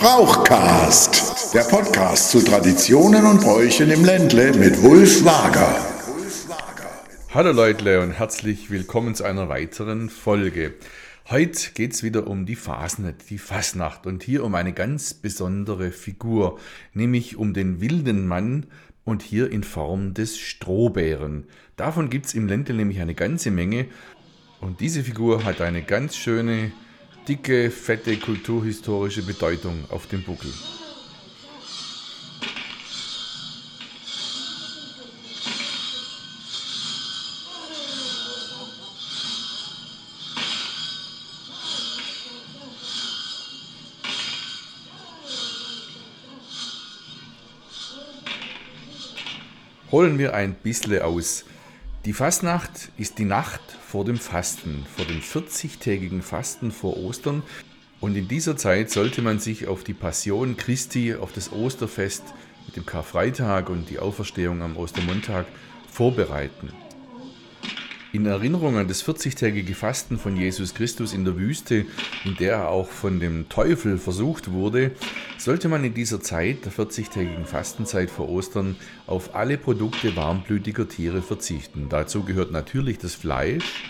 Brauchcast, der Podcast zu Traditionen und Bräuchen im Ländle mit Wulf Wager. Hallo Leute und herzlich willkommen zu einer weiteren Folge. Heute geht es wieder um die Fasnet, die Fasnacht und hier um eine ganz besondere Figur, nämlich um den wilden Mann und hier in Form des Strohbären. Davon gibt es im Ländle nämlich eine ganze Menge und diese Figur hat eine ganz schöne dicke, fette kulturhistorische Bedeutung auf dem Buckel. Holen wir ein bisschen aus. Die Fastnacht ist die Nacht vor dem Fasten, vor dem 40-tägigen Fasten vor Ostern. Und in dieser Zeit sollte man sich auf die Passion Christi, auf das Osterfest mit dem Karfreitag und die Auferstehung am Ostermontag vorbereiten. In Erinnerung an das 40-tägige Fasten von Jesus Christus in der Wüste, in der er auch von dem Teufel versucht wurde, sollte man in dieser Zeit, der 40-tägigen Fastenzeit vor Ostern, auf alle Produkte warmblütiger Tiere verzichten. Dazu gehört natürlich das Fleisch,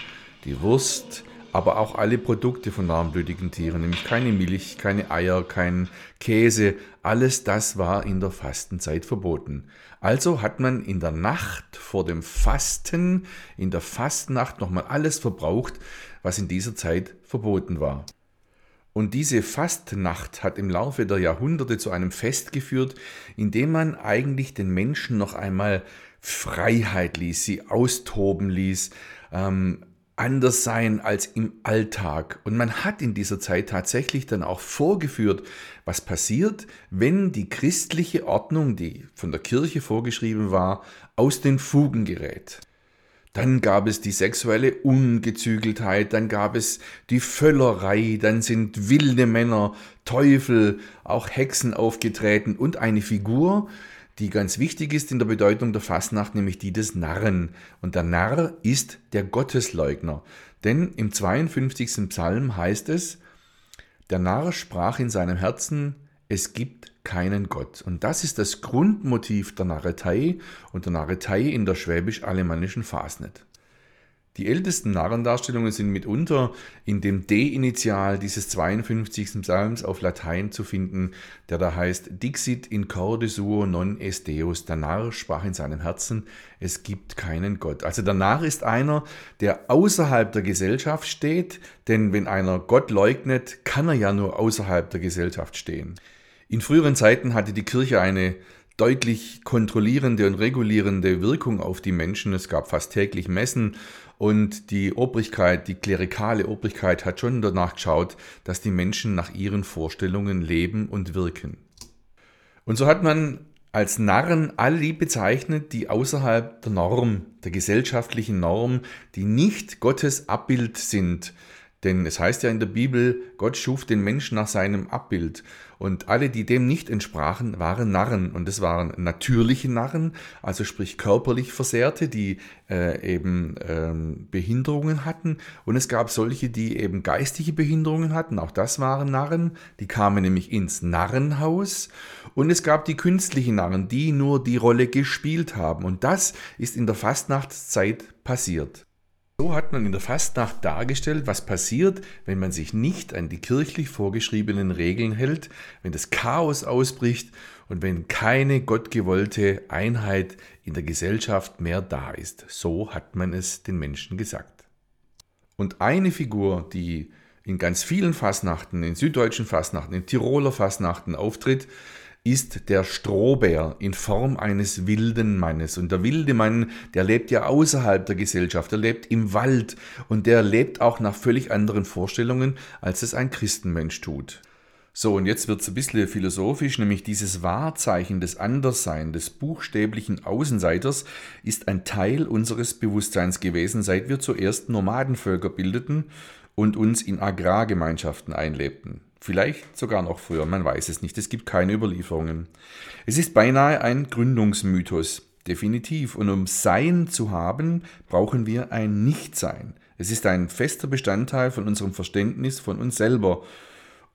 die Wurst, aber auch alle Produkte von warmblütigen Tieren, nämlich keine Milch, keine Eier, kein Käse, alles das war in der Fastenzeit verboten. Also hat man in der Nacht vor dem Fasten, in der Fastnacht nochmal alles verbraucht, was in dieser Zeit verboten war. Und diese Fastnacht hat im Laufe der Jahrhunderte zu einem Fest geführt, in dem man eigentlich den Menschen noch einmal Freiheit ließ, sie austoben ließ, ähm, anders sein als im Alltag. Und man hat in dieser Zeit tatsächlich dann auch vorgeführt, was passiert, wenn die christliche Ordnung, die von der Kirche vorgeschrieben war, aus den Fugen gerät. Dann gab es die sexuelle Ungezügeltheit, dann gab es die Völlerei, dann sind wilde Männer, Teufel, auch Hexen aufgetreten und eine Figur, die ganz wichtig ist in der Bedeutung der Fastnacht, nämlich die des Narren. Und der Narr ist der Gottesleugner. Denn im 52. Psalm heißt es, der Narr sprach in seinem Herzen, es gibt keinen Gott. Und das ist das Grundmotiv der Narretei und der Narretei in der schwäbisch-alemannischen Fasnet. Die ältesten Narrendarstellungen sind mitunter in dem D-Initial dieses 52. Psalms auf Latein zu finden, der da heißt Dixit in corde suo non est Deus. Der Narr sprach in seinem Herzen, es gibt keinen Gott. Also der Narr ist einer, der außerhalb der Gesellschaft steht, denn wenn einer Gott leugnet, kann er ja nur außerhalb der Gesellschaft stehen. In früheren Zeiten hatte die Kirche eine deutlich kontrollierende und regulierende Wirkung auf die Menschen. Es gab fast täglich Messen und die Obrigkeit, die klerikale Obrigkeit hat schon danach geschaut, dass die Menschen nach ihren Vorstellungen leben und wirken. Und so hat man als Narren alle die bezeichnet, die außerhalb der Norm, der gesellschaftlichen Norm, die nicht Gottes Abbild sind, denn es heißt ja in der Bibel, Gott schuf den Menschen nach seinem Abbild. Und alle, die dem nicht entsprachen, waren Narren. Und es waren natürliche Narren, also sprich körperlich Versehrte, die äh, eben ähm, Behinderungen hatten. Und es gab solche, die eben geistige Behinderungen hatten. Auch das waren Narren. Die kamen nämlich ins Narrenhaus. Und es gab die künstlichen Narren, die nur die Rolle gespielt haben. Und das ist in der Fastnachtszeit passiert. So hat man in der Fastnacht dargestellt, was passiert, wenn man sich nicht an die kirchlich vorgeschriebenen Regeln hält, wenn das Chaos ausbricht und wenn keine gottgewollte Einheit in der Gesellschaft mehr da ist. So hat man es den Menschen gesagt. Und eine Figur, die in ganz vielen Fastnachten, in süddeutschen Fastnachten, in Tiroler Fastnachten auftritt, ist der Strohbär in Form eines wilden Mannes. Und der wilde Mann, der lebt ja außerhalb der Gesellschaft, der lebt im Wald und der lebt auch nach völlig anderen Vorstellungen, als es ein Christenmensch tut. So, und jetzt wird es ein bisschen philosophisch, nämlich dieses Wahrzeichen des Anderssein, des buchstäblichen Außenseiters, ist ein Teil unseres Bewusstseins gewesen, seit wir zuerst Nomadenvölker bildeten und uns in Agrargemeinschaften einlebten. Vielleicht sogar noch früher, man weiß es nicht, es gibt keine Überlieferungen. Es ist beinahe ein Gründungsmythos, definitiv. Und um Sein zu haben, brauchen wir ein Nichtsein. Es ist ein fester Bestandteil von unserem Verständnis von uns selber.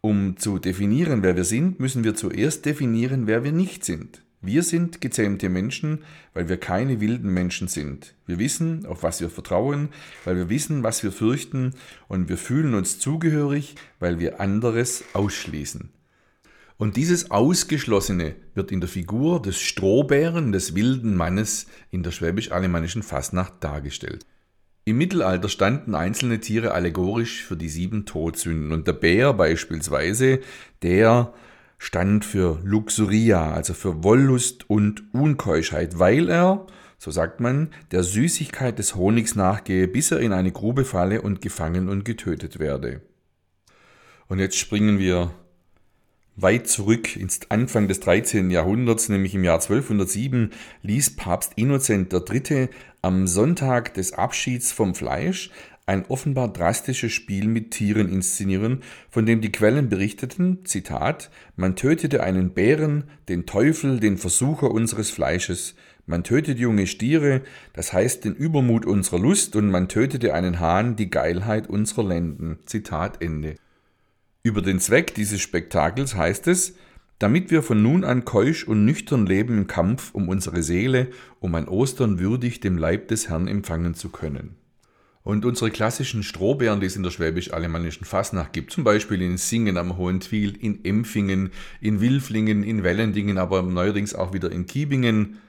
Um zu definieren, wer wir sind, müssen wir zuerst definieren, wer wir nicht sind. Wir sind gezähmte Menschen, weil wir keine wilden Menschen sind. Wir wissen, auf was wir vertrauen, weil wir wissen, was wir fürchten, und wir fühlen uns zugehörig, weil wir anderes ausschließen. Und dieses Ausgeschlossene wird in der Figur des Strohbären, des wilden Mannes in der schwäbisch-alemannischen Fastnacht dargestellt. Im Mittelalter standen einzelne Tiere allegorisch für die sieben Todsünden und der Bär beispielsweise, der stand für Luxuria, also für Wollust und Unkeuschheit, weil er, so sagt man, der Süßigkeit des Honigs nachgehe, bis er in eine Grube falle und gefangen und getötet werde. Und jetzt springen wir weit zurück ins Anfang des 13. Jahrhunderts, nämlich im Jahr 1207, ließ Papst Innozent III. am Sonntag des Abschieds vom Fleisch ein offenbar drastisches Spiel mit Tieren inszenieren, von dem die Quellen berichteten, Zitat, man tötete einen Bären, den Teufel, den Versucher unseres Fleisches, man tötete junge Stiere, das heißt den Übermut unserer Lust, und man tötete einen Hahn, die Geilheit unserer Lenden. Zitat Ende. Über den Zweck dieses Spektakels heißt es, damit wir von nun an keusch und nüchtern leben im Kampf um unsere Seele, um ein Ostern würdig dem Leib des Herrn empfangen zu können. Und unsere klassischen Strohbären, die es in der schwäbisch-alemannischen Fasnacht gibt, zum Beispiel in Singen am Hohen Twil, in Empfingen, in Wilflingen, in Wellendingen, aber neuerdings auch wieder in Kiebingen,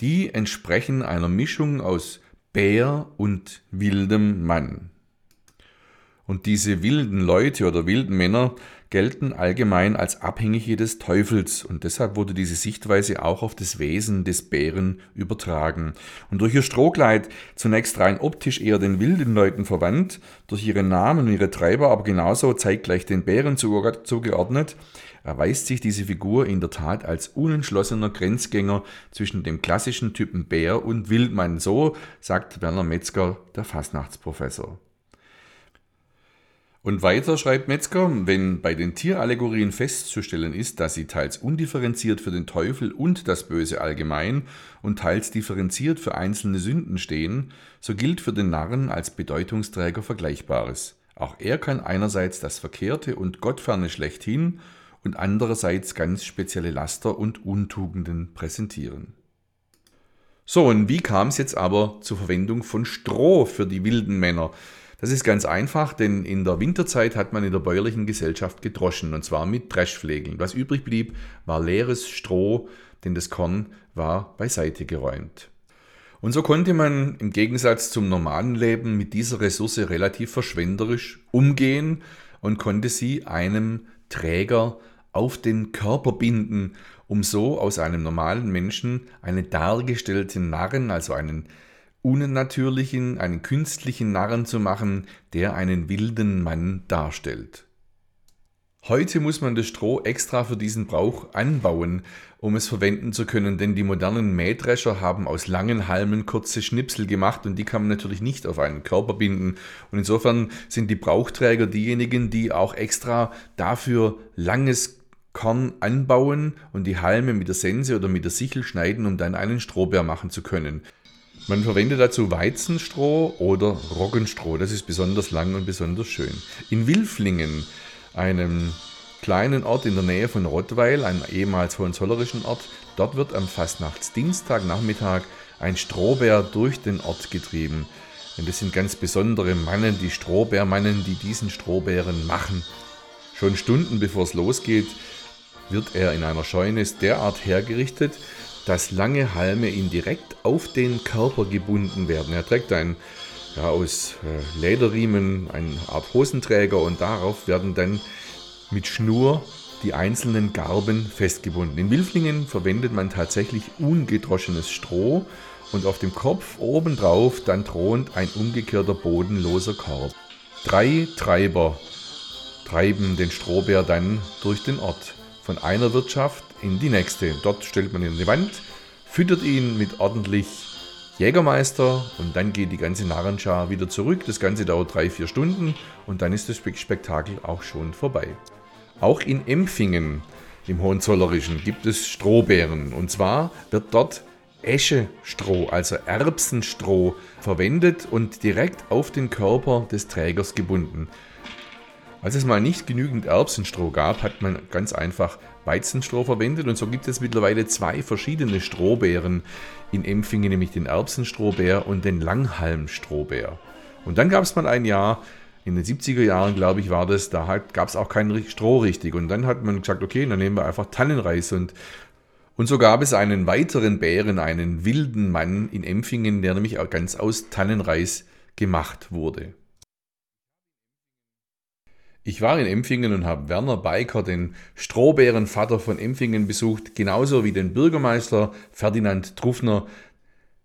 die entsprechen einer Mischung aus Bär und wildem Mann. Und diese wilden Leute oder wilden Männer gelten allgemein als Abhängige des Teufels und deshalb wurde diese Sichtweise auch auf das Wesen des Bären übertragen. Und durch ihr Strohkleid, zunächst rein optisch eher den wilden Leuten verwandt, durch ihre Namen und ihre Treiber aber genauso zeitgleich den Bären zugeordnet, erweist sich diese Figur in der Tat als unentschlossener Grenzgänger zwischen dem klassischen Typen Bär und Wildmann. So sagt Werner Metzger, der Fastnachtsprofessor. Und weiter schreibt Metzger, wenn bei den Tierallegorien festzustellen ist, dass sie teils undifferenziert für den Teufel und das Böse allgemein und teils differenziert für einzelne Sünden stehen, so gilt für den Narren als Bedeutungsträger Vergleichbares. Auch er kann einerseits das Verkehrte und Gottferne schlechthin und andererseits ganz spezielle Laster und Untugenden präsentieren. So, und wie kam es jetzt aber zur Verwendung von Stroh für die wilden Männer? Das ist ganz einfach, denn in der Winterzeit hat man in der bäuerlichen Gesellschaft gedroschen, und zwar mit Dreschflegeln. Was übrig blieb, war leeres Stroh, denn das Korn war beiseite geräumt. Und so konnte man im Gegensatz zum normalen Leben mit dieser Ressource relativ verschwenderisch umgehen und konnte sie einem Träger auf den Körper binden, um so aus einem normalen Menschen einen dargestellten Narren, also einen unnatürlichen, einen künstlichen Narren zu machen, der einen wilden Mann darstellt. Heute muss man das Stroh extra für diesen Brauch anbauen, um es verwenden zu können, denn die modernen Mähdrescher haben aus langen Halmen kurze Schnipsel gemacht und die kann man natürlich nicht auf einen Körper binden. Und insofern sind die Brauchträger diejenigen, die auch extra dafür langes Korn anbauen und die Halme mit der Sense oder mit der Sichel schneiden, um dann einen Strohbär machen zu können. Man verwendet dazu Weizenstroh oder Roggenstroh. Das ist besonders lang und besonders schön. In Wilflingen, einem kleinen Ort in der Nähe von Rottweil, einem ehemals hohenzollerischen Ort, dort wird am Fastnachtsdienstag Nachmittag ein Strohbär durch den Ort getrieben. Und das sind ganz besondere Mannen, die Strohbärmannen, die diesen Strohbären machen. Schon Stunden bevor es losgeht, wird er in einer Scheune derart hergerichtet, dass lange Halme ihm direkt auf den Körper gebunden werden. Er trägt ein ja, aus äh, Lederriemen eine Art Hosenträger und darauf werden dann mit Schnur die einzelnen Garben festgebunden. In Wilflingen verwendet man tatsächlich ungedroschenes Stroh und auf dem Kopf obendrauf dann thront ein umgekehrter bodenloser Korb. Drei Treiber treiben den Strohbär dann durch den Ort. Von einer Wirtschaft in die nächste. Dort stellt man ihn an die Wand, füttert ihn mit ordentlich Jägermeister und dann geht die ganze Narrenschar wieder zurück. Das Ganze dauert drei, vier Stunden und dann ist das Spektakel auch schon vorbei. Auch in Empfingen, im Hohenzollerischen, gibt es Strohbären und zwar wird dort Eschestroh, also Erbsenstroh, verwendet und direkt auf den Körper des Trägers gebunden. Als es mal nicht genügend Erbsenstroh gab, hat man ganz einfach Weizenstroh verwendet und so gibt es mittlerweile zwei verschiedene Strohbeeren in Empfingen, nämlich den Erbsenstrohbär und den Langhalmstrohbär. Und dann gab es mal ein Jahr, in den 70er Jahren, glaube ich, war das, da gab es auch kein Stroh richtig. Und dann hat man gesagt, okay, dann nehmen wir einfach Tannenreis. Und, und so gab es einen weiteren Bären, einen wilden Mann in Empfingen, der nämlich auch ganz aus Tannenreis gemacht wurde. Ich war in Empfingen und habe Werner Beiker, den Strohbärenvater von Empfingen, besucht, genauso wie den Bürgermeister Ferdinand Truffner,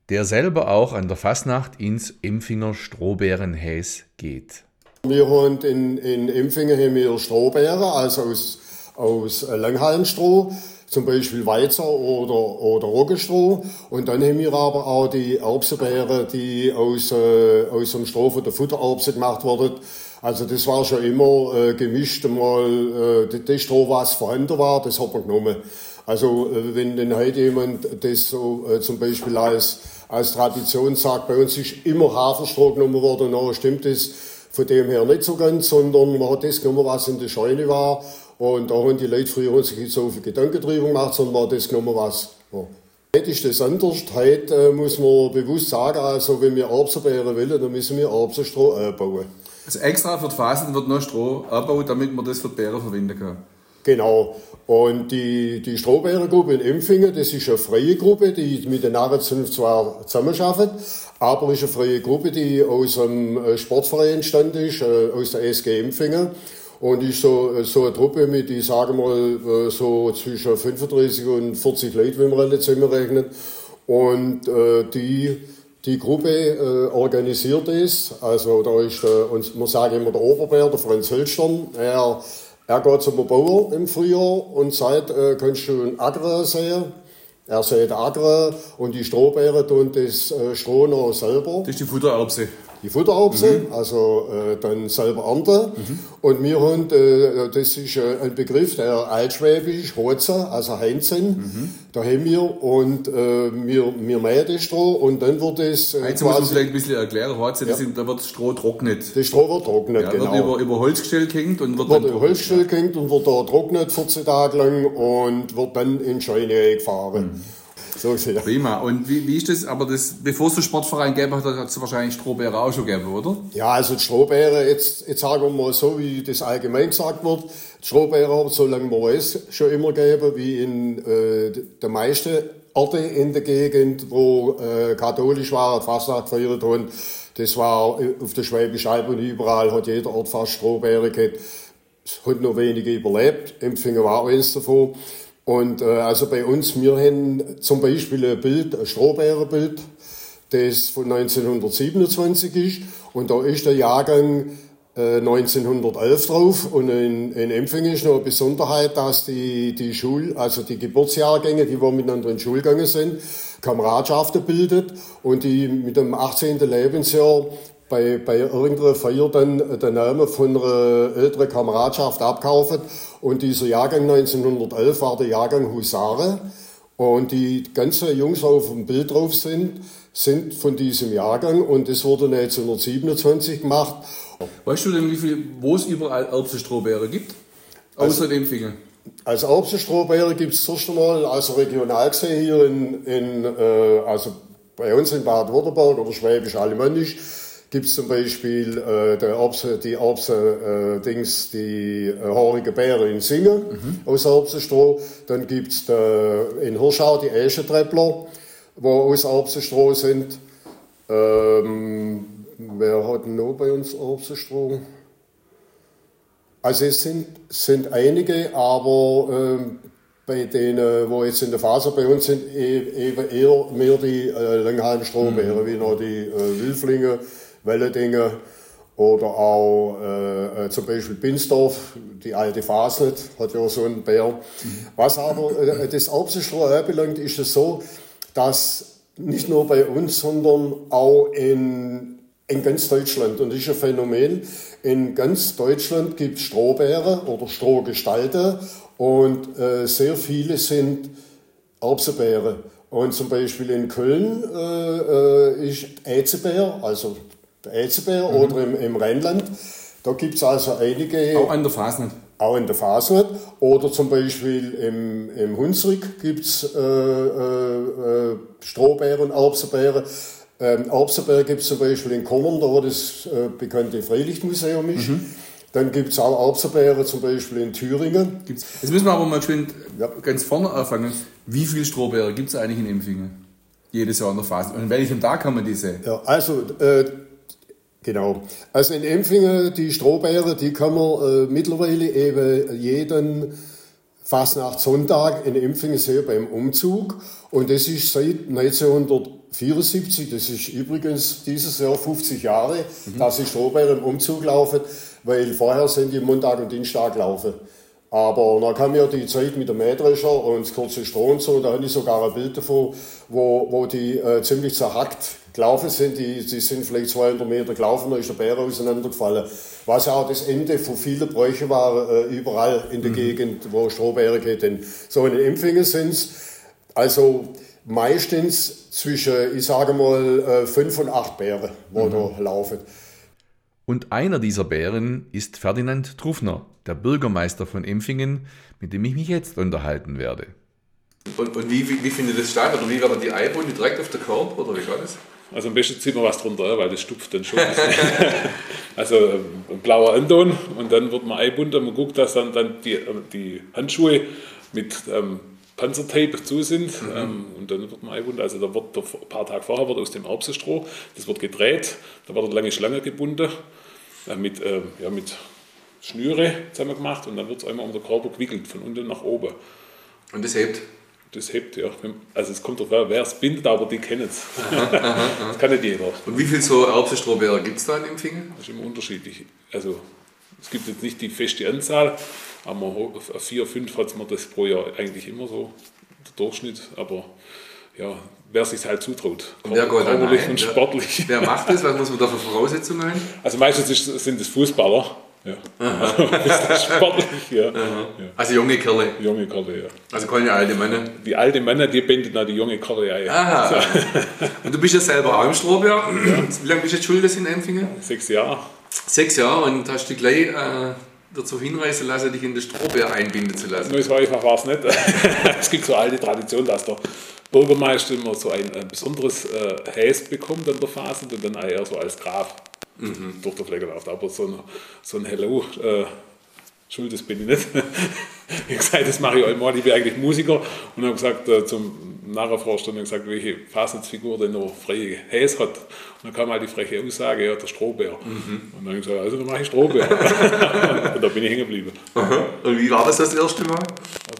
der selber auch an der Fasnacht ins Empfinger Strohbärenhäs geht. Wir haben in, in Empfingen haben wir Strohbären, also aus, aus Langhalmstroh, zum Beispiel Weizer oder, oder Roggenstroh. Und dann haben wir aber auch die Erbsenbeeren, die aus, äh, aus dem Stroh von der Futtererbse gemacht wurden. Also das war schon immer äh, gemischt einmal, äh, das Stroh, was vorhanden war, das hat man genommen. Also äh, wenn denn heute jemand das so äh, zum Beispiel als, als Tradition sagt, bei uns ist immer Haferstroh genommen worden, dann stimmt das von dem her nicht so ganz, sondern man hat das genommen, was in der Scheune war. Und da haben die Leute früher sich nicht so viel Gedanken drüber gemacht, sondern war das genommen, was ja. Heute ist das anders. Heute äh, muss man bewusst sagen, also wenn wir Erbsenbeeren wollen, dann müssen wir Erbsenstroh bauen. Also extra für die Phasen wird noch Stroh abgebaut, damit man das für die Bären verwenden kann. Genau. Und die, die Strohbärengruppe in Empfingen, das ist eine freie Gruppe, die mit den Narrenzunft zwar zusammenarbeitet, aber ist eine freie Gruppe, die aus einem äh, Sportverein entstanden ist, äh, aus der SG Empfingen. Und ist so, äh, so eine Truppe mit, ich sage mal, so zwischen 35 und 40 Leuten, wenn man alle zusammenrechnet. Und äh, die die Gruppe äh, organisiert ist. Also da ist, äh, und man sagt immer der Oberbär, der Franz Hölstern. Er, er geht zum Bauer im Frühjahr und sagt, äh, kannst du ein Acker sehen? Er sieht Acker und die Strohbeere tun das äh, Stroh noch selber. Das ist die Futtererbse die Futtererbse, mhm. also äh, dann selber ernten. Mhm. Und wir haben, äh, das ist äh, ein Begriff, der altschwäbisch, Hozer, also Heinzen, mhm. da haben wir und äh, wir, wir mähen das Stroh und dann wird es äh, Heinzen muss man vielleicht ein bisschen erklären, Hozer, ja. da wird das Stroh trocknet. Das Stroh wird trocknet, ja, genau. Wird über, über Holzgestell gehängt und wird, wird dann über Holzgestell gehängt und wird da trocknet 14 Tage lang und wird dann in Scheune eingefahren. So gesehen. Prima. Und wie, wie ist das? Aber das, bevor es den Sportverein gäbe, hat es wahrscheinlich Strohbeere auch schon gegeben, oder? Ja, also die Strohbeere, jetzt, jetzt sagen wir mal so, wie das allgemein gesagt wird, die Strohbeere haben, solange man weiß, schon immer gegeben, wie in äh, der meisten Orte in der Gegend, wo äh, katholisch war, Fastnacht gefeiert haben. Das war äh, auf der Schwäbischen Alb und überall hat jeder Ort fast Strohbeere gehabt. Es hat nur wenige überlebt. Empfingen war eins davon. Und äh, also bei uns, wir haben zum Beispiel ein Bild, ein Strohbärenbild, das von 1927 ist. Und da ist der Jahrgang äh, 1911 drauf. Und in, in Empfingen ist noch eine Besonderheit, dass die, die Schul, also die Geburtsjahrgänge, die wir miteinander in gegangen sind, Kameradschaften bildet und die mit dem 18. Lebensjahr bei, bei irgendeiner Feier dann den Namen von einer älteren Kameradschaft abkaufen. Und dieser Jahrgang 1911 war der Jahrgang Husare. Und die ganzen Jungs, die auf dem Bild drauf sind, sind von diesem Jahrgang und das wurde 1927 gemacht. Weißt du denn, wie viel, wo es überall Erbsenstrohbeere gibt? Außer also, dem Finger. Als Erbsenstrohbeere gibt es zuerst einmal, also regional gesehen hier in, in äh, also bei uns in Baden-Württemberg oder Schwäbisch-Alemannisch, gibt es zum Beispiel äh, der Erbse, die Erbse, äh, Dings, die äh, haarige Beere in Singen mhm. aus Erbsenstroh. Dann gibt es in Hirschau die Eschentreppler, wo aus Erbsenstroh sind. Ähm, wer hat noch bei uns Erbsenstroh? Also es sind, sind einige, aber ähm, bei denen, wo jetzt in der Faser bei uns sind, e-, eben eher mehr die äh, Langhalmstrohbeere, mhm. wie noch die äh, Wilflinge Welledinger oder auch äh, äh, zum Beispiel Binsdorf, die alte Fasnet, hat ja so einen Bär. Was aber äh, das Erbsenstroh anbelangt, ist es so, dass nicht nur bei uns, sondern auch in, in ganz Deutschland, und das ist ein Phänomen, in ganz Deutschland gibt es Strohbeere oder Strohgestalten und äh, sehr viele sind Erbsenbeere. Und zum Beispiel in Köln äh, äh ist Äzebär, also der Elzebär mhm. oder im, im Rheinland. Da gibt es also einige. Auch an der Fasnet. Auch in der Fasnet. Oder zum Beispiel im, im Hunsrück gibt es äh, äh, äh, Strohbeeren, Erbsenbeeren. Ähm, Erbsenbeeren gibt es zum Beispiel in Kommern, da wo das äh, bekannte Freilichtmuseum ist. Mhm. Dann gibt es auch Erbsenbeeren zum Beispiel in Thüringen. Gibt's. Jetzt müssen wir aber mal schön ja. ganz vorne anfangen. Wie viele Strohbeeren gibt es eigentlich in Empfingen? Jedes Jahr in der Phase. Und an welchem Tag haben wir diese? Ja, also, äh, genau. Also in Empfingen, die Strohbeeren, die kann man äh, mittlerweile eben jeden Fastnachtssonntag in Empfingen sehen beim Umzug. Und das ist seit 1974, das ist übrigens dieses Jahr 50 Jahre, mhm. dass die Strohbeeren im Umzug laufen weil vorher sind die Montag und Dienstag gelaufen. Aber dann kam ja die Zeit mit dem Mähdrescher und das kurze Stroh und so, da habe ich sogar ein Bild davon, wo, wo die äh, ziemlich zerhackt gelaufen sind. Die, die sind vielleicht 200 Meter gelaufen, da ist der Bär auseinandergefallen. Was ja auch das Ende von vielen Bräuchen war, äh, überall in der mhm. Gegend, wo Strohbären geht. Denn so eine Empfänger sind es, also meistens zwischen, ich sage mal, äh, fünf und acht Bären, wo mhm. da laufen. Und einer dieser Bären ist Ferdinand Truffner, der Bürgermeister von Empfingen, mit dem ich mich jetzt unterhalten werde. Und, und wie, wie, wie findet das statt? Oder wie werden die Eibunde direkt auf der Körper? Oder wie geht das? Also am besten zieht man was drunter, weil das stupft dann schon. also ähm, ein blauer Anton und dann wird man einbunden. Man guckt, dass dann, dann die, ähm, die Handschuhe mit ähm, Panzertape zu sind mhm. ähm, und dann wird man einbunden. Also da wird ein paar Tage vorher wird aus dem Erbsenstroh, das wird gedreht, da wird eine lange Schlange gebunden äh, mit, äh, ja, mit Schnüre zusammen gemacht und dann wird es einmal um den Körper gewickelt, von unten nach oben. Und das hebt? Das hebt, ja. Also es kommt darauf wer es bindet, aber die kennen es. das kann nicht jeder. Und wie viel so Erbsenstrohbeere gibt es da in Finger? Das ist immer unterschiedlich. Also es gibt jetzt nicht die feste Anzahl, aber vier, fünf hat man das pro Jahr eigentlich immer so, der Durchschnitt. Aber ja, wer sich halt zutraut. Und wer geht dann ein? und sportlich. Wer, wer macht das? Was muss man da für Voraussetzungen haben? Also meistens ist, sind es Fußballer. Ja. sportlich, ja. ja. Also junge Kerle. Junge Kerle, ja. Also keine alte Männer. Die alte Männer, die binden auch die junge Kerle ein. Aha. So. Und du bist ja selber auch im Strohbär. Ja. Wie lange bist du jetzt schuld in Empfingen? Sechs Jahre. Sechs Jahre und hast du gleich äh, dazu hinreißen lassen, dich in den Strohbär einbinden zu lassen? Nein, so einfach war es nicht. es gibt so alte Tradition, dass der Bürgermeister immer so ein, ein besonderes äh, Häs bekommt an der Phase und dann eher so als Graf mhm. durch der Flecke läuft. Aber so ein, so ein Hello, äh, Schuld, das bin ich nicht. ich habe gesagt, das mache ich einmal, ich bin eigentlich Musiker und habe gesagt äh, zum Nachherforscher gesagt, welche Fasensfigur denn noch freie Häs hat. Und dann kam halt die freche Aussage, ja, der Strohbär. Mhm. Und dann habe ich gesagt, also dann mache ich Strohbär. und da bin ich hängen geblieben. Und wie war das das erste Mal?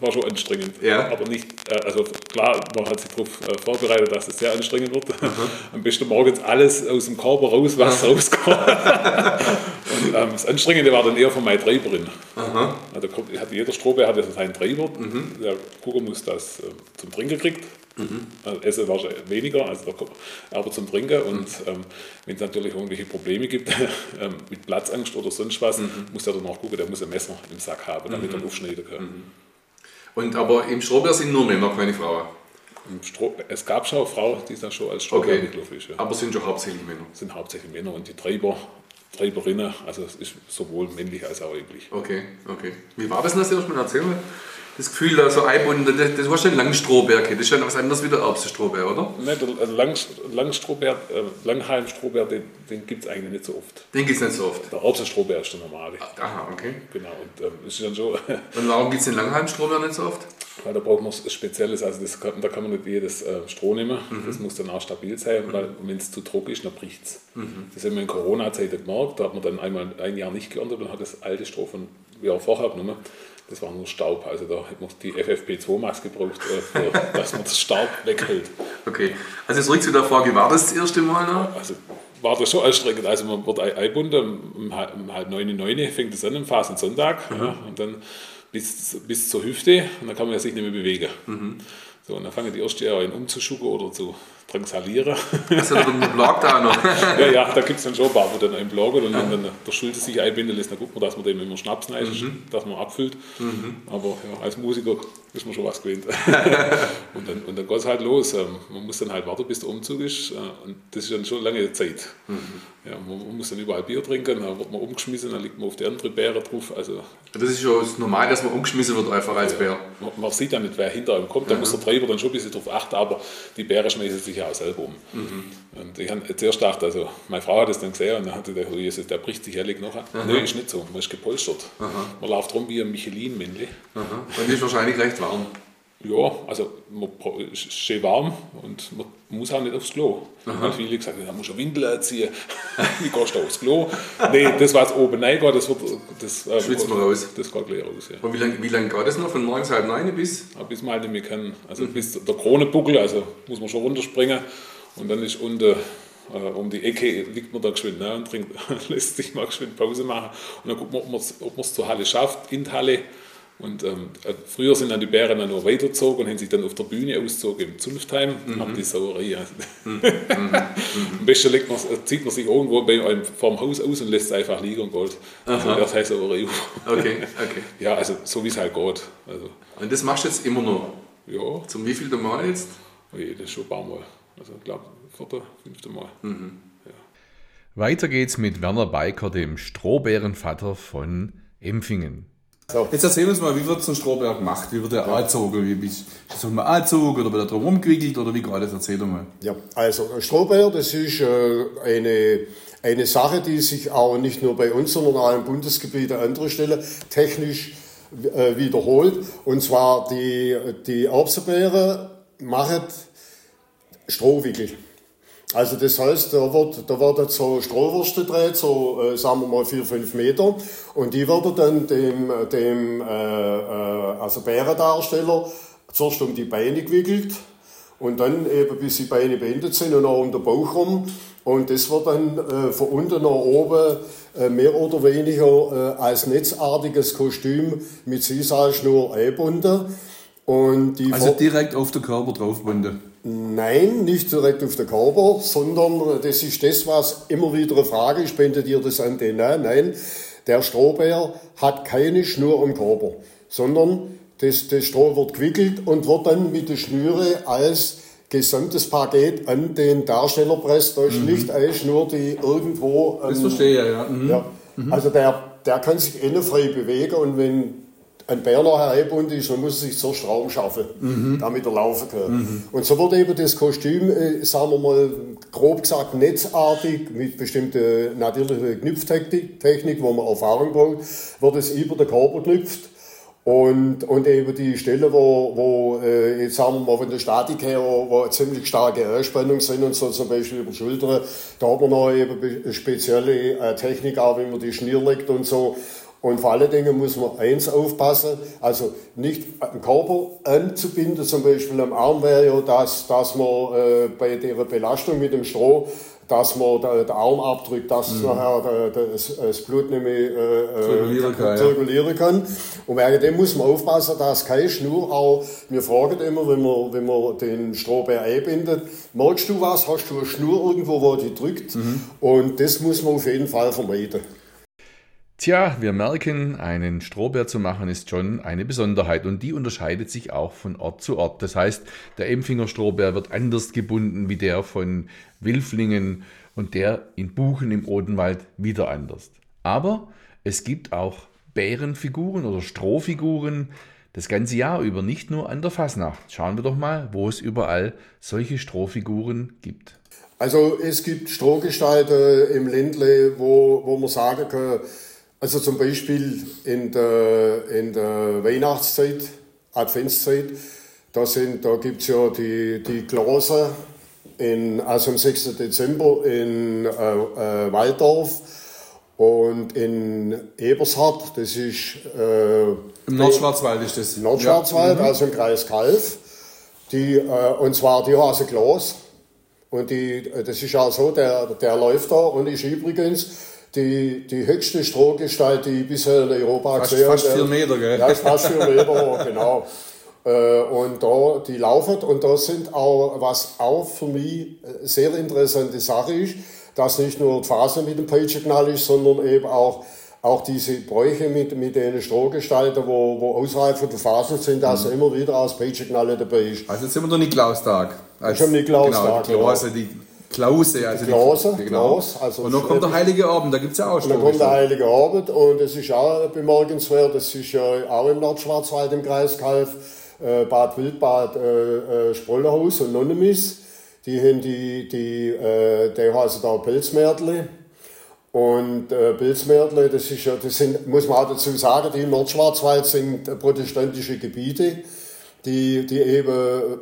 Das war schon anstrengend. Ja. Aber nicht, äh, also klar, man hat sich darauf äh, vorbereitet, dass es sehr anstrengend wird. Mhm. Am besten morgens alles aus dem Körper raus, was mhm. rauskommt. und ähm, das Anstrengende war dann eher von meiner Treiberin. Mhm. Also, jeder Strohbär hat ja seinen Treiber. Mhm. Der gucken muss, dass äh, zum Trinken kriegt. Mhm. Also Essen war weniger, also aber zum Trinken. Und ähm, wenn es natürlich irgendwelche Probleme gibt ähm, mit Platzangst oder sonst was, mhm. muss er dann auch gucken, der muss ein Messer im Sack haben, damit mhm. er aufschneiden kann. Und aber im Strohbär sind nur Männer, keine Frauen? es gab schon Frauen, die da schon als Strohbär okay. Aber sind schon hauptsächlich Männer? Sind hauptsächlich Männer und die Treiber Treiberinnen, also es ist sowohl männlich als auch weiblich. Okay, okay. Wie war das denn das erstmal? Erzähl mal das Gefühl, da so einbunden, das, das war schon Langstrohbär, das ist schon was anderes wie der Erbsenstrohbär, oder? Nein, der Lang, Langstrohbär, äh, Langhalmstrohbär, den, den gibt es eigentlich nicht so oft. Den gibt es nicht so oft? Der Erbsenstrohbär ist der normale. Aha, okay. Genau, und ähm, ist dann so. und warum gibt es den Langhalmstrohbär nicht so oft? Weil da braucht man was Spezielles, also das kann, da kann man nicht jedes äh, Stroh nehmen, mhm. das muss dann auch stabil sein, mhm. weil wenn es zu trocken ist, dann bricht es. Mhm. Das haben wir in Corona-Zeit gemerkt, da hat man dann einmal ein Jahr nicht geerntet und hat das alte Stroh von wie auch vorher genommen das war nur Staub. Also da hätte man die FFP2-Maske gebraucht, äh, für, dass man das Staub weghält. Okay, also zurück zu der Frage, war das das erste Mal noch? Also war das schon anstrengend. Also man wird eingebunden, um halb neun, neun fängt es an, am Sonntag mhm. ja, und dann bis, bis zur Hüfte und dann kann man sich nicht mehr bewegen. Mhm. So, und dann fangen die erste Jahre an umzuschucken oder zu drangsalieren. Also ein Blog da noch. ja, ja, da gibt es dann schon ein paar, wo dann ein Blog und dann, der Schulze sich einbinden lässt, dann guckt man, dass man dem immer Schnaps mhm. dass man abfüllt. Mhm. Aber ja, als Musiker ist man schon was gewinnt. und dann, und dann geht es halt los. Ähm, man muss dann halt warten, bis der Umzug ist. Äh, und das ist dann schon lange Zeit. Mhm. Ja, man muss dann überall Bier trinken, dann wird man umgeschmissen, dann liegt man auf die andere Bäre drauf. Also, das ist schon normal, dass man umgeschmissen wird einfach als Bär. Man, man, sieht ja nicht, wer hinter einem kommt. Da muss der Treiber dann schon ein bisschen drauf achten, aber die Bäre schmeißen sich ja auch selber um. Mhm. Und ich habe zuerst gedacht, also meine Frau hat es dann gesehen und dann hat sie gedacht, oh Jesus, der bricht sich ehrlich noch. Nein, ist nicht so. Man ist gepolstert. Aha. Man läuft rum wie ein Michelin-Männchen. Und ist wahrscheinlich recht warm. Ja, also man ist schön warm und man muss auch nicht aufs Klo. Aha. Viele gesagt, da muss eine Windel anziehen. Wie gehst du aufs Klo? Nein, das, was oben reingeht, das wird. Das, äh, Schwitzt man raus. Das geht gleich raus. Ja. Und wie lange wie lang geht das noch? Von morgens halb neun bis? Ja, bis man halt nicht kann. Also mhm. bis der Kronebuckel, also muss man schon runterspringen. Und dann ist unten. Äh, um die Ecke liegt man da geschwind ne, und trinkt, lässt sich mal geschwind Pause machen. Und dann guckt man, ob man es zur Halle schafft, in die Halle. Und ähm, äh, früher sind dann die Bären dann nur weitergezogen und haben sich dann auf der Bühne ausgezogen im Zunftheim, mhm. haben die Sauerei. Mhm. mhm. Am besten legt man, äh, zieht man sich irgendwo bei einem vorm Haus aus und lässt es einfach liegen und geht. Also das heißt Sauerei. Okay, okay. Ja, also so wie es halt geht. Also. Und das machst du jetzt immer noch? Ja. Zum wievielten Mal jetzt? Oh je, das ist schon ein paar Mal. Also ich glaube, vierte, fünfte Mal. Mhm. Ja. Weiter geht's mit Werner Beiker, dem Strohbärenvater von Empfingen. So. Jetzt erzähl uns mal, wie wird so ein Strohberg gemacht? Wie wird der ja. angezogen? Wie, soll man angezogen oder wird er drum rumgewickelt oder wie geht das? Erzähl doch mal. Ja, also Strohbär, das ist äh, eine, eine Sache, die sich auch nicht nur bei uns, sondern auch im Bundesgebiet an anderer Stelle technisch äh, wiederholt. Und zwar die, die Erbsenbeere machen Strohwickel. Also das heißt, da wird, da werden so Strohwürste gedreht, so äh, sagen wir mal 4, 5 Meter. Und die werden dann dem, dem äh, äh, also Bärendarsteller zuerst um die Beine gewickelt und dann eben bis die Beine beendet sind und auch um den Bauch rum. Und das wird dann äh, von unten nach oben äh, mehr oder weniger äh, als netzartiges Kostüm mit Sisalschnur eingebunden. Und die also direkt auf den Körper draufgebunden? Nein, nicht direkt auf den Körper, sondern das ist das, was immer wieder eine Frage ist, spendet ihr das an den? Nein, nein, der Strohbär hat keine Schnur am Körper, sondern das, das Stroh wird gewickelt und wird dann mit der Schnüre als gesamtes Paket an den Darsteller presst. Da ist mhm. nicht eine Schnur, die irgendwo... das verstehe ich, ja. Mhm. ja. Mhm. Also der, der kann sich innenfrei bewegen und wenn ein Bär nachher eingebunden ist, dann muss er sich zur Raum schaffen, mhm. damit er laufen kann. Mhm. Und so wird eben das Kostüm, äh, sagen wir mal, grob gesagt netzartig, mit bestimmter natürlicher Knüpftechnik, wo man Erfahrung braucht, wird es über den Körper knüpft. Und, und eben die Stelle, wo, wo äh, jetzt sagen wir mal von der Statik her, wo, ziemlich starke Anspannungen sind und so zum Beispiel über die Schultern, da hat man noch eben spezielle äh, Technik auch, wie man die Schnür legt und so. Und vor allen Dingen muss man eins aufpassen, also nicht den Körper anzubinden, zum Beispiel am Arm wäre ja, dass, dass man äh, bei der Belastung mit dem Stroh, dass man da, den Arm abdrückt, dass mhm. nachher das, das, Blut nicht mehr äh, äh zirkulieren, kann, zirkulieren kann. Und wegen dem muss man aufpassen, dass keine Schnur auch, wir fragen immer, wenn man, wenn man den Strohbär einbindet, merkst du was, hast du eine Schnur irgendwo, wo die drückt? Mhm. Und das muss man auf jeden Fall vermeiden. Tja, wir merken, einen Strohbär zu machen ist schon eine Besonderheit und die unterscheidet sich auch von Ort zu Ort. Das heißt, der Empfinger Strohbär wird anders gebunden wie der von Wilflingen und der in Buchen im Odenwald wieder anders. Aber es gibt auch Bärenfiguren oder Strohfiguren das ganze Jahr über, nicht nur an der Fasnacht. Schauen wir doch mal, wo es überall solche Strohfiguren gibt. Also es gibt Strohgestalten im Ländle, wo, wo man sagen kann, also zum Beispiel in der, in der Weihnachtszeit, Adventszeit, da, da gibt es ja die, die Glaser, in, also am 6. Dezember in äh, äh, Walddorf und in Ebershardt, das ist... Äh, Im Nordschwarzwald ist das. Nordschwarzwald, ja. Mhm. also im Kreis Kalf. Die, äh, und zwar, die haben Glas. Und die, das ist auch so, der, der läuft da und ist übrigens die, die höchste Strohgestalt, die ich bisher in Europa fast, gesehen habe. Fast vier Meter, gell? Ja, fast vier Meter, genau. Äh, und da, die laufen und da sind auch, was auch für mich eine sehr interessante Sache ist, dass nicht nur die Phase mit dem Peitschenknall ist, sondern eben auch, auch diese Bräuche mit, mit den Strohgestalten, wo, wo außerhalb von der Phase sind, dass mhm. immer wieder aus Peitschenknalle dabei ist. Also jetzt sind wir der Niklaustag. Als, Schon Niklaustag. Genau, die Klause, genau. die Klause, also die Klause, die, genau. Klaus, also und dann kommt der Heilige Abend, da gibt es ja auch schon. Dann kommt der Heilige Abend und es ist auch bemerkenswert, das ist ja auch im Nordschwarzwald im Kreis Kalf äh, Bad Wildbad äh, äh, Sprollerhaus und Nonnemis. Die haben die, die, äh, die heißen da Pilzmärtle. Und äh, Pilzmärtle, das ist ja, das sind, muss man auch dazu sagen, die im Nordschwarzwald sind protestantische Gebiete, die, die eben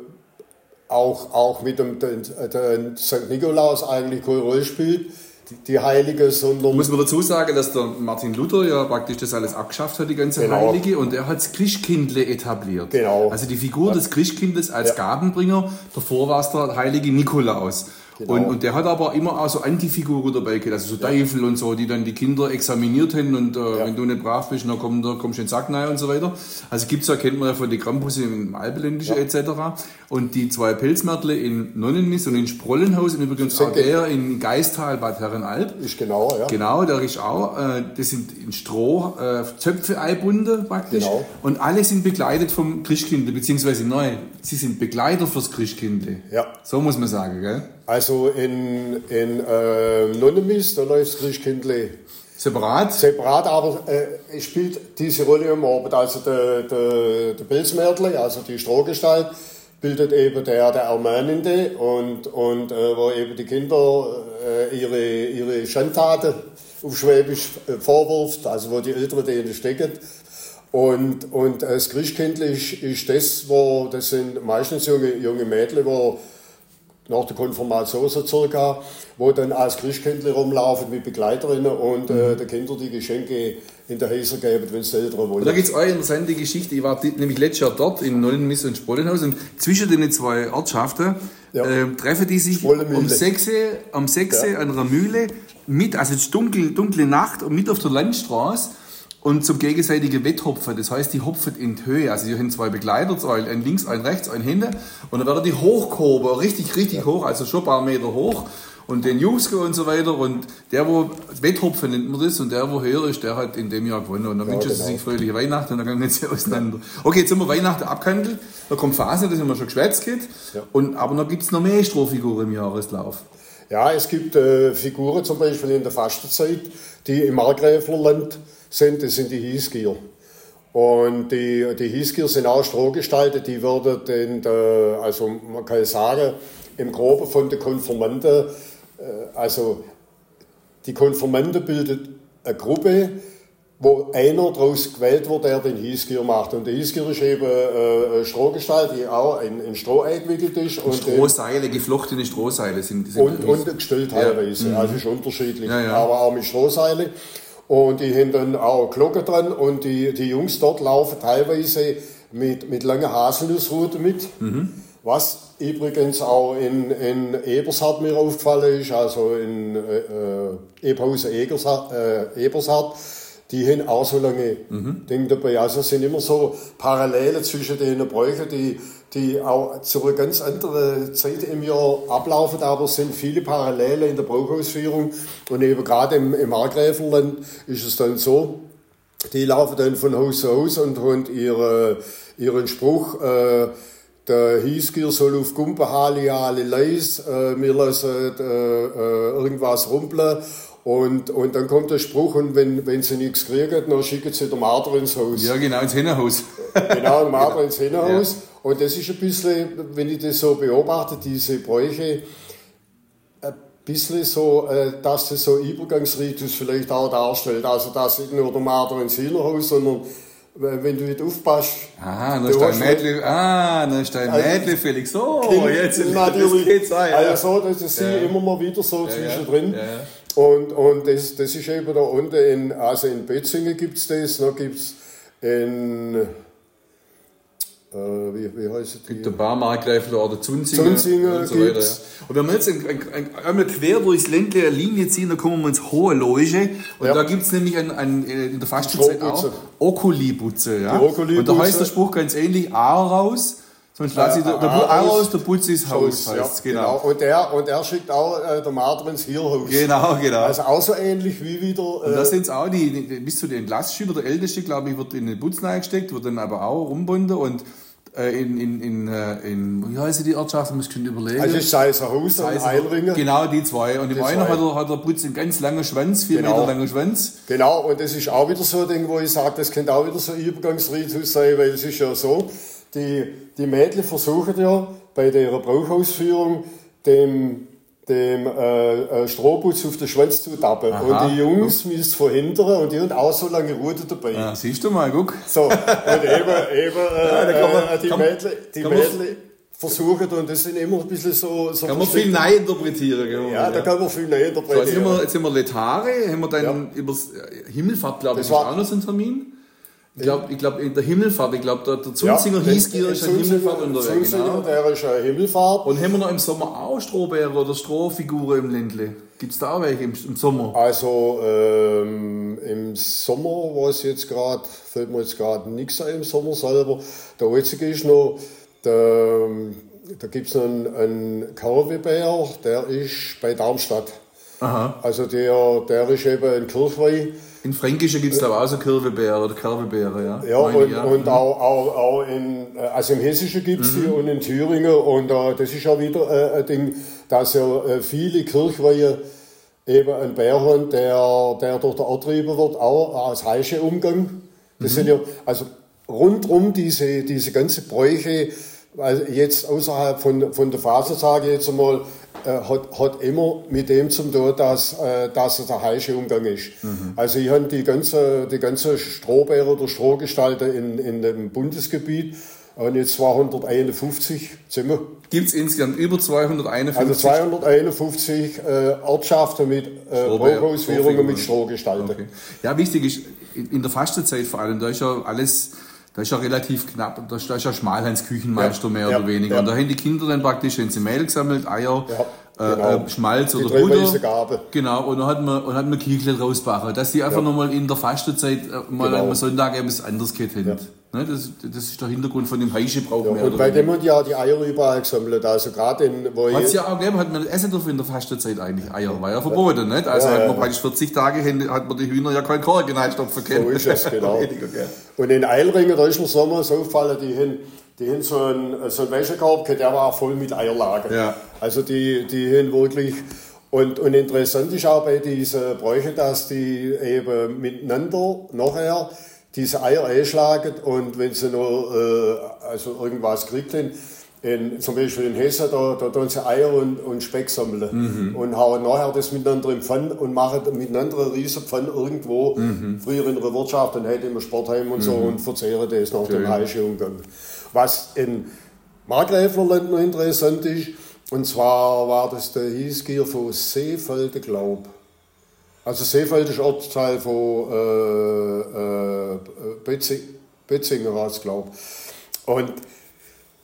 auch, auch mit dem, dem, dem St. Nikolaus eigentlich keine Rolle spielt die Heilige, sondern. Muss man dazu sagen, dass der Martin Luther ja praktisch das alles abgeschafft hat, die ganze genau. Heilige, und er hat das Christkindle etabliert. Genau. Also die Figur ja. des Christkindes als ja. Gabenbringer, davor war es der heilige Nikolaus. Genau. Und, und der hat aber immer auch so Antifiguren dabei gehabt, also so ja. Teufel und so, die dann die Kinder examiniert haben und äh, ja. wenn du nicht brav bist, dann komm, da kommst du in den Sack rein und so weiter. Also gibt's ja, kennt man ja von den Krampusse im Alpenländischen ja. etc. Und die zwei Pelzmärtle in Nonnennis und in Sprollenhaus und übrigens auch der in Geistal, Bad Herrenalb. Ist genau, ja. Genau, der ist auch, äh, das sind in Stroh, äh, Zöpfe einbunden praktisch. Genau. Und alle sind begleitet vom Christkindle, beziehungsweise neu, sie sind Begleiter fürs Christkindle. Ja. So muss man sagen, gell? Also in, in äh, Nonnemis, da läuft Christkindle separat. Separat, aber äh, spielt diese Rolle am Abend. Also der, der, der Pilzmärtle, also die Strohgestalt, bildet eben der, der Ermahnende und, und äh, wo eben die Kinder äh, ihre, ihre Schandtaten auf Schwäbisch äh, vorwirft, also wo die Eltern denen stecken. Und, und das Christkindle ist, ist das, wo, das sind meistens junge, junge Mädchen, wo nach der Konfirmation so circa, wo dann als Christkindler rumlaufen mit Begleiterinnen und äh, mhm. den Kindern die Geschenke in der Häuser geben, wenn es Eltern wollen. Und da gibt es eine interessante Geschichte. Ich war nämlich letztes Jahr dort in Neuenmiss und Spollenhaus und zwischen den zwei Ortschaften ja. äh, treffen die sich um 6 um 6 ja. an einer Mühle mit, also es ist dunkel, dunkle Nacht und mit auf der Landstraße und zum gegenseitigen Wetthopfen. Das heißt, die hopfen in die Höhe. Also, die haben zwei Begleiter, ein links, ein rechts, ein hinten. Und dann werden die hochgehoben, richtig, richtig hoch, also schon ein paar Meter hoch. Und den Jusko und so weiter. Und der, wo Wetthopfen nennt man das, und der, wo höher ist, der hat in dem Jahr gewonnen. Und dann ja, wünschen genau. sie sich fröhliche Weihnachten und dann gehen sie auseinander. Okay, jetzt haben wir Weihnachten abgehandelt. Da kommt Phase, das haben wir schon geschwätzt. Ja. Und, aber noch gibt es noch mehr Strohfiguren im Jahreslauf. Ja, es gibt äh, Figuren zum Beispiel in der Fastenzeit, die im Markgräflerland sind, das sind die Hiesgier. Und die, die Hiesgier sind auch strohgestaltet, die werden in der, also man kann sagen, im Groben von den Konformanten, äh, also die Konformanten bildet eine Gruppe, wo einer daraus gewählt wird, der den Hiesgier macht. Und der Hiesgier ist eben äh, Strohgestalt, die auch in, in Stroh eingewickelt ist. Und Strohseile, äh, geflochtene Strohseile sind, sind Und, und gestellt teilweise, ja. also ist unterschiedlich, ja, ja. aber auch mit Strohseile. Und die haben dann auch Glocken dran und die, die Jungs dort laufen teilweise mit, mit langen Haselnussruten mit. Mhm. Was übrigens auch in, in Ebershardt mir aufgefallen ist, also in äh, äh Eberhausen äh, Ebershardt, die haben auch so lange mhm. Dinge dabei. Also es sind immer so Parallele zwischen den Bräuchen, die die auch zu einer ganz anderen Zeit im Jahr ablaufen, aber es sind viele Parallele in der Brauchausführung. Und eben gerade im, im Markgräfenland ist es dann so, die laufen dann von Haus zu Haus und haben ihre, ihren Spruch, äh, der Hiesgier soll auf Gumpenhalle alle leis, äh, wir lassen äh, äh, irgendwas rumpeln und, und dann kommt der Spruch, und wenn, wenn sie nichts kriegen, dann schicken sie den Marder ins Haus. Ja, genau, ins Hinterhaus. genau, den Marder genau. ins Hinterhaus. Ja. Und das ist ein bisschen, wenn ich das so beobachte, diese Bräuche, ein bisschen so, äh, dass das so Übergangsritus vielleicht auch darstellt. Also, dass nicht nur der Marder ins Hinterhaus, sondern wenn du nicht aufpasst. Ah, dann ist dein Mädchen, ah, dann ist dein Mädchen Felix. So, jetzt natürlich. geht's ein, ja. Also, das ist ja. immer mal wieder so ja, zwischendrin. Ja. Und, und das, das ist eben da unten, in, also in Betzingen gibt es das, noch gibt es in äh, wie, wie heißt die? Der Barmarkgreifler oder Zunzinger. Zunzinger und so weiter. Ja. Und wenn wir jetzt ein, ein, ein, einmal quer durchs Ländle eine Linie ziehen, dann kommen wir ins Hohe Loge. Und ja. da gibt es nämlich ein, ein, in der Fastenzeit auch Okulibutze. Ja? Und da heißt der Spruch ganz ähnlich, A raus. Sonst lasse ich der, der A raus, der Putz ist Haus, heißt ja, genau. genau. Und, der, und er schickt auch äh, der Martin ins Hierhaus. Genau, genau. Also auch so ähnlich wie wieder... Äh, und da sind es auch die, die, bis zu den Entlassschüler, der Älteste, glaube ich, wird in den Putz gesteckt, wird dann aber auch rumbunden und äh, in, in, in, äh, in, wie heißt die Ortschaft? Muss ich überlegen. Also Scheißerhaus und Eilringe. Genau, die zwei. Und im einen hat er, hat er Putz einen ganz langen Schwanz, vier genau. Meter langen Schwanz. Genau, und das ist auch wieder so ein Ding, wo ich sage, das könnte auch wieder so ein Übergangsritus sein, weil es ist ja so, die, die Mädchen versuchen ja bei der Brauchausführung dem, dem äh, äh, Strohputz auf den Schwanz zu tappen. Aha, und die Jungs müssen es verhindern und die haben auch so lange Rute dabei. Ja, siehst du mal, guck. So, und eben, eben äh, ja, man, äh, die Mädchen, die Mädchen versuchen und das sind immer ein bisschen so... so kann man viel neu interpretieren. Ja, ja, da kann man viel neu interpretieren. So, jetzt sind wir, jetzt sind wir Letare, haben wir dann ja. über Himmelfahrt, glaube ich, das war auch noch so ein Termin. Ich glaube, ich glaub, in der Himmelfahrt, ich glaube, der, der Zunzinger ja, ist eine Himmelfahrt unterwegs. Zunzinger, genau. der ist eine Himmelfahrt. Und haben wir noch im Sommer auch Strohbären oder Strohfiguren im Ländle? Gibt es da auch welche im, im Sommer? Also ähm, im Sommer war es jetzt gerade, fällt mir jetzt gerade nichts ein im Sommer selber. Der einzige ist noch, der, da gibt es noch einen, einen Kaurwebär, der ist bei Darmstadt. Aha. Also der, der ist eben in Kirchweih in Fränkische gibt es da auch so Kirwebeere oder Kerwebeere, ja? Ja, und, ja. und auch, auch, auch in, also im Hessischen gibt es mhm. die und in Thüringen und äh, das ist ja wieder äh, ein Ding, dass ja äh, viele Kirchweihe eben ein Bärhund, der, der durch den Antrieben wird, auch als Heische Umgang. Das mhm. sind ja, also rundum diese, diese ganze Bräuche, also jetzt außerhalb von, von der Phase, sage ich jetzt einmal, äh, hat, hat immer mit dem zu tun, dass, äh, dass es der heische Umgang ist. Mhm. Also ich habe die ganze, die ganze Strohbäre oder Strohgestalter in, in dem Bundesgebiet und jetzt 251 Zimmer. Gibt es insgesamt über 251? Also 251 äh, Ortschaften mit äh, Brauchausführungen mit Strohgestalter. Okay. Ja, wichtig ist, in der Fastenzeit vor allem, da ist ja alles da ist ja relativ knapp, da ist, ja Schmalhans Küchenmeister ja, mehr ja, oder weniger. Ja. Und da haben die Kinder dann praktisch, wenn sie Mehl gesammelt, Eier, äh, genau. äh, Schmalz die oder Butter. Genau, und dann hat man, und hat man Kichel rausbachen. Dass die einfach ja. nochmal in der Fastenzeit äh, mal genau. am Sonntag etwas anderes gehabt haben. Ne, das, das ist der Hintergrund von dem Heischebrauch. Ja, und bei dem hat ja die Eier überall gesammelt. Also gerade in, wo Hat es ja auch gegeben, hat man essen dürfen in der Fastenzeit eigentlich. Eier war ja verboten, nicht? Also ja, hat man praktisch 40 Tage, hat man die Hühner ja keinen Korken reinstopfen können. So ist es, genau. und in Eilringen, da ist mir Sommer so gefallen, die haben, die haben so einen, so einen Wäschekorb, der war voll mit Eierlagen. Ja. Also die, die haben wirklich, und, und interessant ist auch bei diesen Bräuchen, dass die eben miteinander nachher diese Eier einschlagen und wenn sie noch äh, also irgendwas kriegt, in, zum Beispiel in Hessen, da, da tun sie Eier und, und Speck sammeln mhm. und hauen nachher das miteinander im Pfann und machen miteinander einen riesen Pfann irgendwo, mhm. früher in der Wirtschaft, dann hätte immer Sportheim und so mhm. und verzehren das nach dem heischen Umgang. Was in Markgräflerland noch interessant ist, und zwar war das der Hiesgier von Seefelde, glaube ich. Also Seefeld ist Ortsteil von äh, äh, Betzing, war es, glaube Und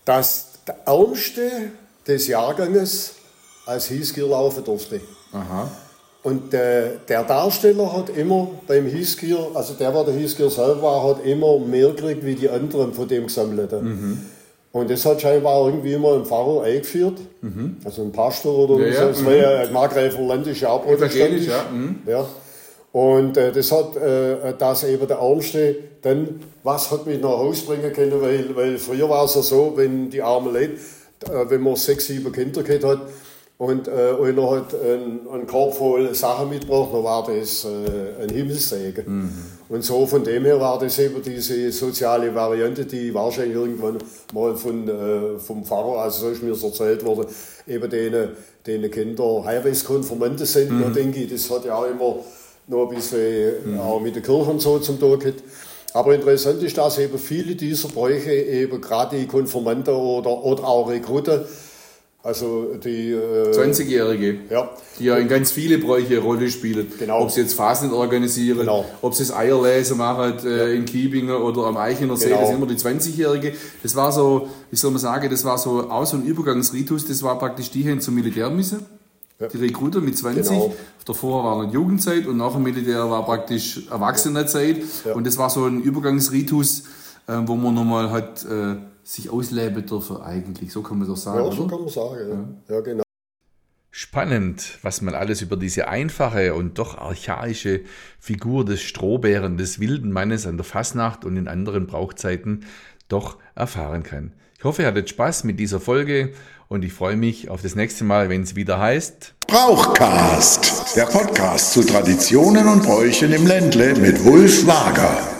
das der Ärmste des Jahrganges als Hiesgier laufen durfte. Aha. Und der, der Darsteller hat immer beim Hiesgier, also der, der der Hiesgier selber war, hat immer mehr gekriegt wie die anderen von dem Gesammelten. Mhm. Und das hat scheinbar irgendwie immer ein Pfarrer eingeführt, mhm. also ein Pastor oder ja, so. Das mhm. war ja ein Markgräfer ländischer auch protestantisch. Ja. Mhm. ja. Und äh, das hat, äh, dass eben der Armste dann was hat mich nach Hause bringen können, weil, weil früher war es ja so, wenn die armen Leute, äh, wenn man sechs, sieben Kinder gehabt hat, und äh, einer hat einen, einen Korb voll Sachen mitgebracht, dann war das äh, ein Himmelssegen. Mhm. Und so von dem her war das eben diese soziale Variante, die wahrscheinlich irgendwann mal von, äh, vom Pfarrer, also so ist mir das erzählt worden, eben denen, denen Kinder Heiratskonformanten sind. Mhm. Da denke ich, das hat ja auch immer noch ein bisschen mhm. auch mit der Kirche und so zum Tag gehabt. Aber interessant ist, dass eben viele dieser Bräuche eben gerade die Konformanten oder, oder auch Rekruten Also die äh, 20-Jährige, ja. die ja in ganz viele Bräuche eine Rolle spielen. Genau. Ob sie jetzt Phasen organisieren, Genau. ob sie das Eierlese machen äh, in Kiebingen oder am Eichener See, Genau. das sind immer die 20-Jährige. Das war so, wie soll man sagen, das war so auch so ein Übergangsritus, das war praktisch die hin zum Militär müssen. Die Rekruter mit 20. Genau. Davor war noch Jugendzeit und nach dem Militär war praktisch Erwachsenenzeit. Und das war so ein Übergangsritus, äh, wo man nochmal hat äh, sich ausleben dürfen eigentlich. So kann man doch sagen, ja, so oder? kann man sagen. Ja, ja genau. Spannend, was man alles über diese einfache und doch archaische Figur des Strohbären, des wilden Mannes an der Fasnacht und in anderen Brauchzeiten doch erfahren kann. Ich hoffe, ihr hattet Spaß mit dieser Folge und ich freue mich auf das nächste Mal, wenn es wieder heißt. Brauchcast, der Podcast zu Traditionen und Bräuchen im Ländle mit Wulf Wager.